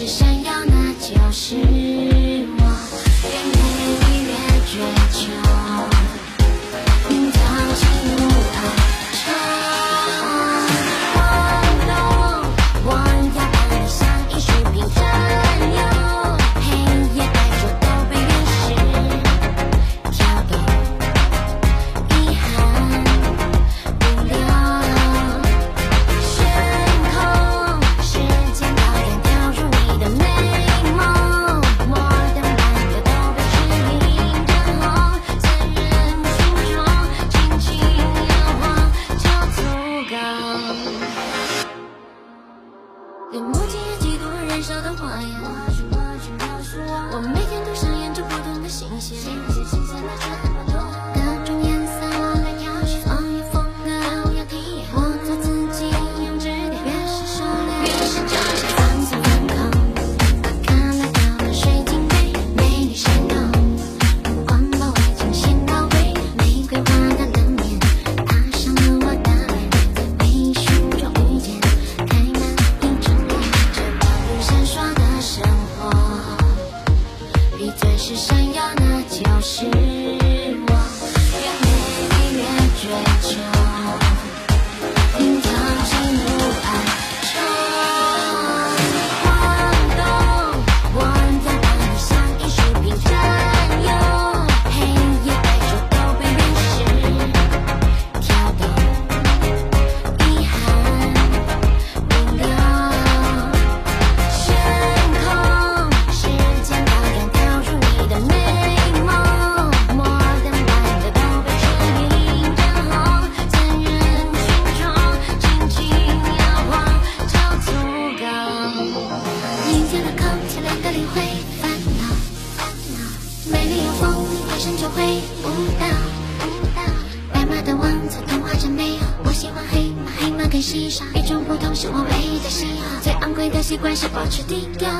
是闪耀，那就是。少的谎言，我我告诉我，我每天都上演着不同的新鲜。是生就会舞蹈，舞蹈。白马的王子，童话真美好。我喜欢黑马，黑马更稀少。与众不同是我唯一的喜好。最昂贵的习惯是保持低调。